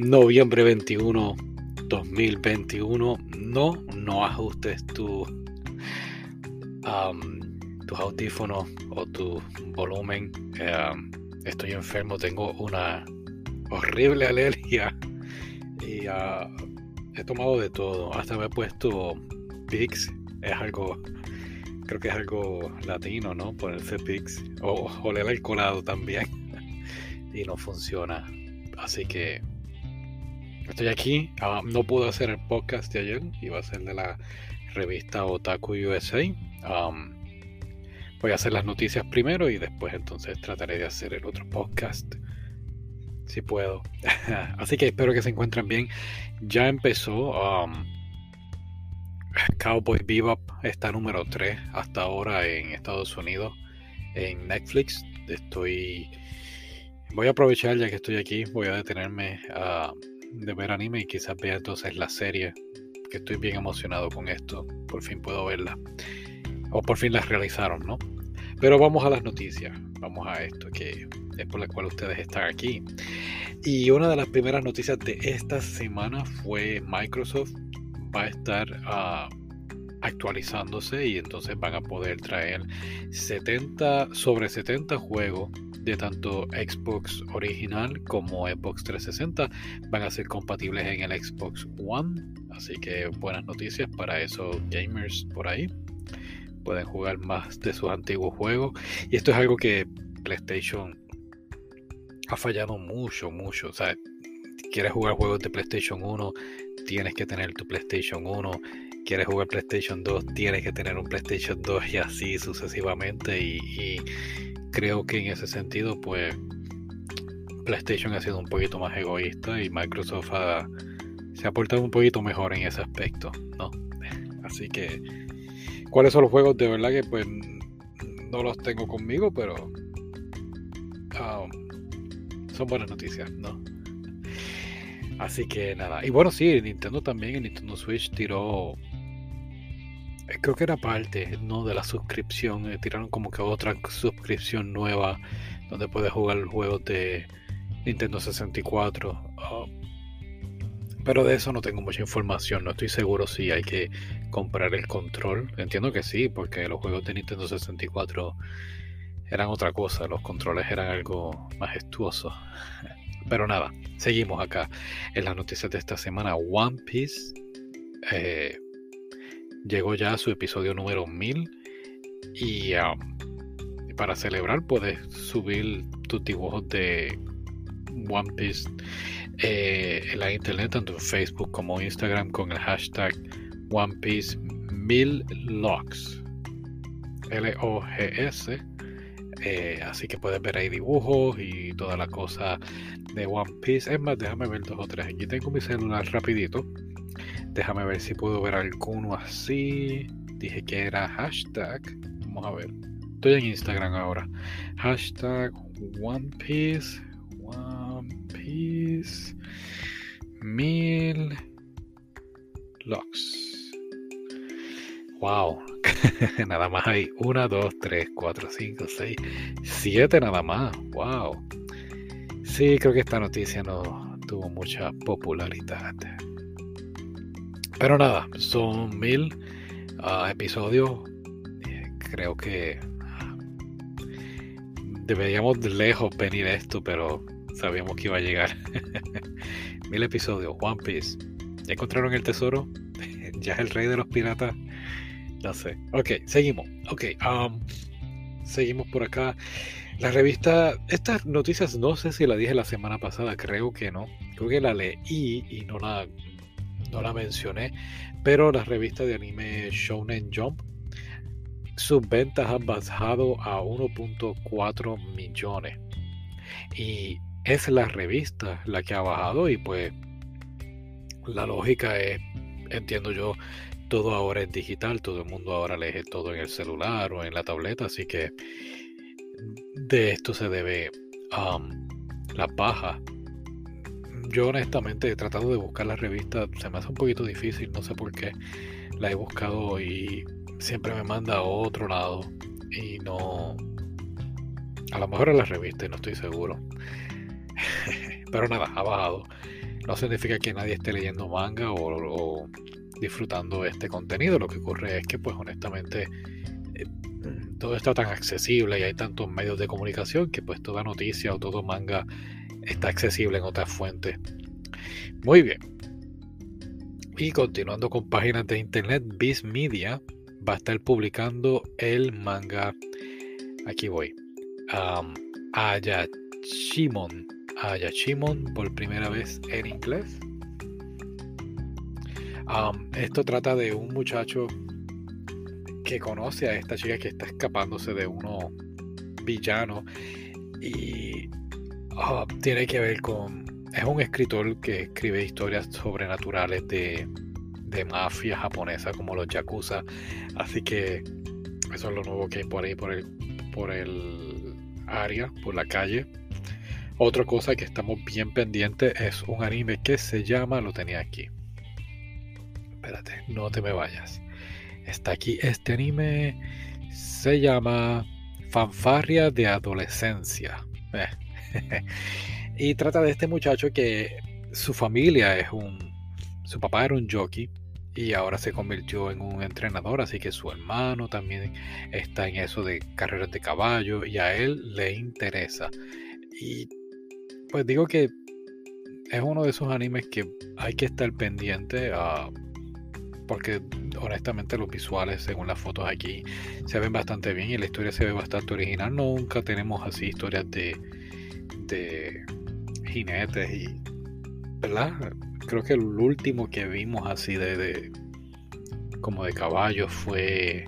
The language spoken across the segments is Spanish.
Noviembre 21, 2021. No, no ajustes tu, tus audífonos o tu volumen. Estoy enfermo, tengo una horrible alergia y ah, he tomado de todo. Hasta me he puesto Pix. Es algo, creo que es algo latino, ¿no? Ponerse Pix. O oler el colado también. y no funciona. Así que estoy aquí. Ah, no pude hacer el podcast de ayer. Iba a ser de la revista Otaku USA. voy a hacer las noticias primero y después entonces trataré de hacer el otro podcast. Si puedo. Así que espero que se encuentren bien. Ya empezó. Cowboy Bebop está número 3 hasta ahora en Estados Unidos en Netflix. Estoy voy a aprovechar ya que estoy aquí, voy a detenerme a de ver anime y quizás vea entonces la serie, que estoy bien emocionado con esto, por fin puedo verla. O por fin la realizaron, ¿no? Pero vamos a las noticias, vamos a esto que es por la cual ustedes están aquí. Y una de las primeras noticias de esta semana fue Microsoft va a estar ah, actualizándose y entonces van a poder traer 70 sobre 70 juegos de tanto Xbox original como Xbox 360 van a ser compatibles en el Xbox One. Así que buenas noticias para esos gamers por ahí. Pueden jugar más de sus antiguos juegos. Y esto es algo que PlayStation ha fallado mucho, mucho. O sea, quieres jugar juegos de PlayStation 1, tienes que tener tu PlayStation 1. Quieres jugar PlayStation 2, tienes que tener un PlayStation 2 y así sucesivamente. y creo que en ese sentido, pues PlayStation ha sido un poquito más egoísta y Microsoft se ha portado un poquito mejor en ese aspecto, ¿no? Así que, ¿cuáles son los juegos? De verdad que pues no los tengo conmigo, pero um, son buenas noticias, ¿no? Así que nada. Y bueno, sí, Nintendo también, el Nintendo Switch tiró creo que era parte ¿no? de la suscripción. Eh, tiraron como que otra suscripción nueva donde puedes jugar juegos de Nintendo 64. Ah, pero de eso no tengo mucha información. No estoy seguro si hay que comprar el control. Entiendo que sí, porque los juegos de Nintendo 64 eran otra cosa. Los controles eran algo majestuoso. Pero nada, seguimos acá en las noticias de esta semana. One Piece. Eh, llegó ya su episodio número 1000 y um, para celebrar puedes subir tus dibujos de One Piece eh, en la internet, tanto en Facebook como Instagram con el hashtag One Piece 1000 Logs. L-O-G-S. Eh, así que puedes ver ahí dibujos y toda la cosa de One Piece. Es más, déjame ver dos o tres. Aquí tengo mi celular rapidito Déjame ver si puedo ver alguno así. Dije que era hashtag. Vamos a ver. Estoy en Instagram ahora. Hashtag One Piece. One Piece. Mil locks. Wow. nada más hay 1, 2, 3, 4, 5, 6, 7 nada más. Wow. Sí, creo que esta noticia no tuvo mucha popularidad. Pero nada, son mil ah, episodios. Eh, creo que ah, deberíamos de lejos venir esto, pero sabíamos que iba a llegar. mil episodios, One Piece. ¿Ya encontraron el tesoro? ¿Ya es el rey de los piratas? No sé. Ok, seguimos. Ok, um, seguimos por acá. La revista, estas noticias no sé si la dije la semana pasada, creo que no. Creo que la leí y no la, no la mencioné, pero la revista de anime Shonen Jump, sus ventas han bajado a 1.4 millones. Y es la revista la que ha bajado y pues la lógica es, entiendo yo, todo ahora es digital, todo el mundo ahora lee todo en el celular o en la tableta, así que de esto se debe um, la baja yo honestamente he tratado de buscar la revista, se me hace un poquito difícil, no sé por qué. La he buscado y siempre me manda a otro lado y no... A lo mejor es la revista no estoy seguro. Pero nada, ha bajado. no significa que nadie esté leyendo manga o, disfrutando este contenido. Lo que ocurre es que, pues honestamente, eh, todo está tan accesible y hay tantos medios de comunicación que pues toda noticia o todo manga está accesible en otras fuentes. Muy bien. Y continuando con páginas de internet, Biz Media va a estar publicando el manga. Aquí voy. Um, Ayachimon. Ayachimon por primera vez en inglés. esto trata de un muchacho que conoce a esta chica que está escapándose de uno villano y ah, tiene que ver con es un escritor que escribe historias sobrenaturales de, de mafia japonesa como los yakuza. Así que eso es lo nuevo que hay por ahí, por el, por el área, por la calle. Otra cosa que estamos bien pendientes es un anime que se llama, lo tenía aquí. Espérate, no te me vayas. Está aquí este anime, se llama Fanfarria de Adolescencia. Eh. Y trata de este muchacho que su familia es un... Su papá era un jockey y ahora se convirtió en un entrenador, así que su hermano también está en eso de carreras de caballo y a él le interesa. Y pues digo que es uno de esos animes que hay que estar pendiente porque honestamente los visuales según las fotos aquí se ven bastante bien y la historia se ve bastante original. Nunca tenemos así historias de, de jinetes y, ¿verdad? Creo que el último que vimos así de, como de caballo fue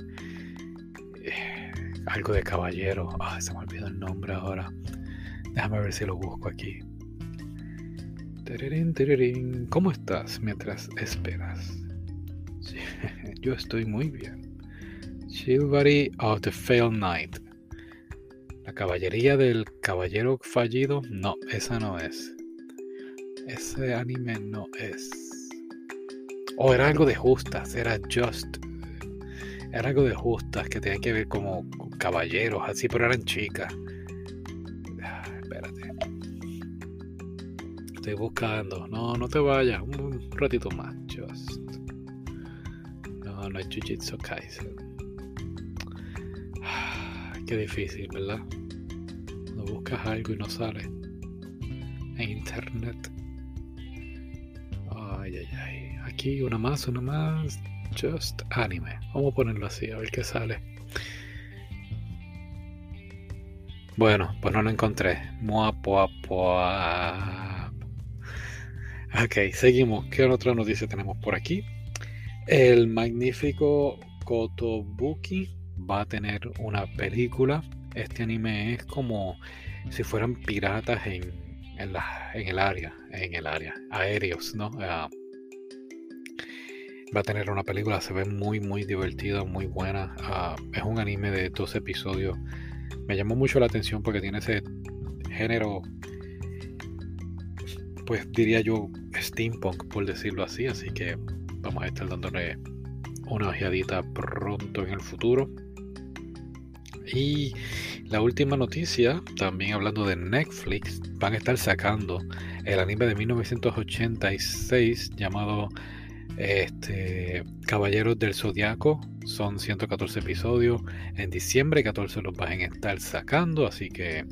eh, algo de caballero. Ah, se me olvidó el nombre ahora. Déjame ver si lo busco aquí. ¿Cómo estás mientras esperas? yo estoy muy bien. Chivalry of the Failed Knight. Caballería del caballero fallido, no, esa no es. Ese anime no es. O oh, era algo de justas, era just. Era algo de justas que tenía que ver como caballeros, así, pero eran chicas. Ah, espérate. Estoy buscando. No, no te vayas. Un ratito más. Just. No, no es Jujutsu Kaisen qué difícil, ¿verdad? Buscas algo y no sale en internet. Ay, ay, ay. Aquí una más, una más. Just anime. Vamos a ponerlo así, a ver qué sale. Bueno, pues no lo encontré. Mua, pua, pua. Ok, seguimos. ¿Qué otra noticia tenemos por aquí? El magnífico Kotobuki va a tener una película. Este anime es como si fueran piratas en, en, en el área, en el área, aéreos, ¿no? Ah, va a tener una película, se ve muy, muy divertida, muy buena. Ah, es un anime de dos episodios. Me llamó mucho la atención porque tiene ese género, pues diría yo, steampunk, por decirlo así. Así que vamos a estar dándole una ojeadita pronto en el futuro. Y la última noticia, también hablando de Netflix, van a estar sacando el anime de 1986 llamado este, Caballeros del Zodiaco. Son 114 episodios. En diciembre 14 los van a estar sacando. Así que,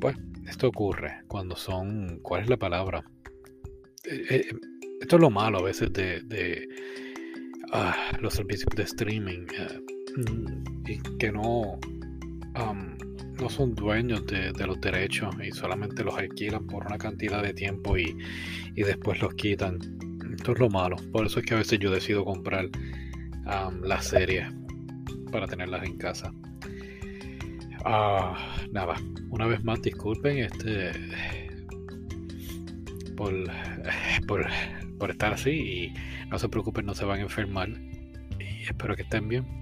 pues, esto ocurre cuando son. ¿Cuál es la palabra? Eh, eh, esto es lo malo a veces de, ah, los servicios de streaming. Eh, y que no, no son dueños de, los derechos y solamente los alquilan por una cantidad de tiempo y, después los quitan. Esto es lo malo. Por eso es que a veces yo decido comprar las series para tenerlas en casa. Ah, nada, una vez más disculpen este por, por, por estar así y no se preocupen, no se van a enfermar y espero que estén bien.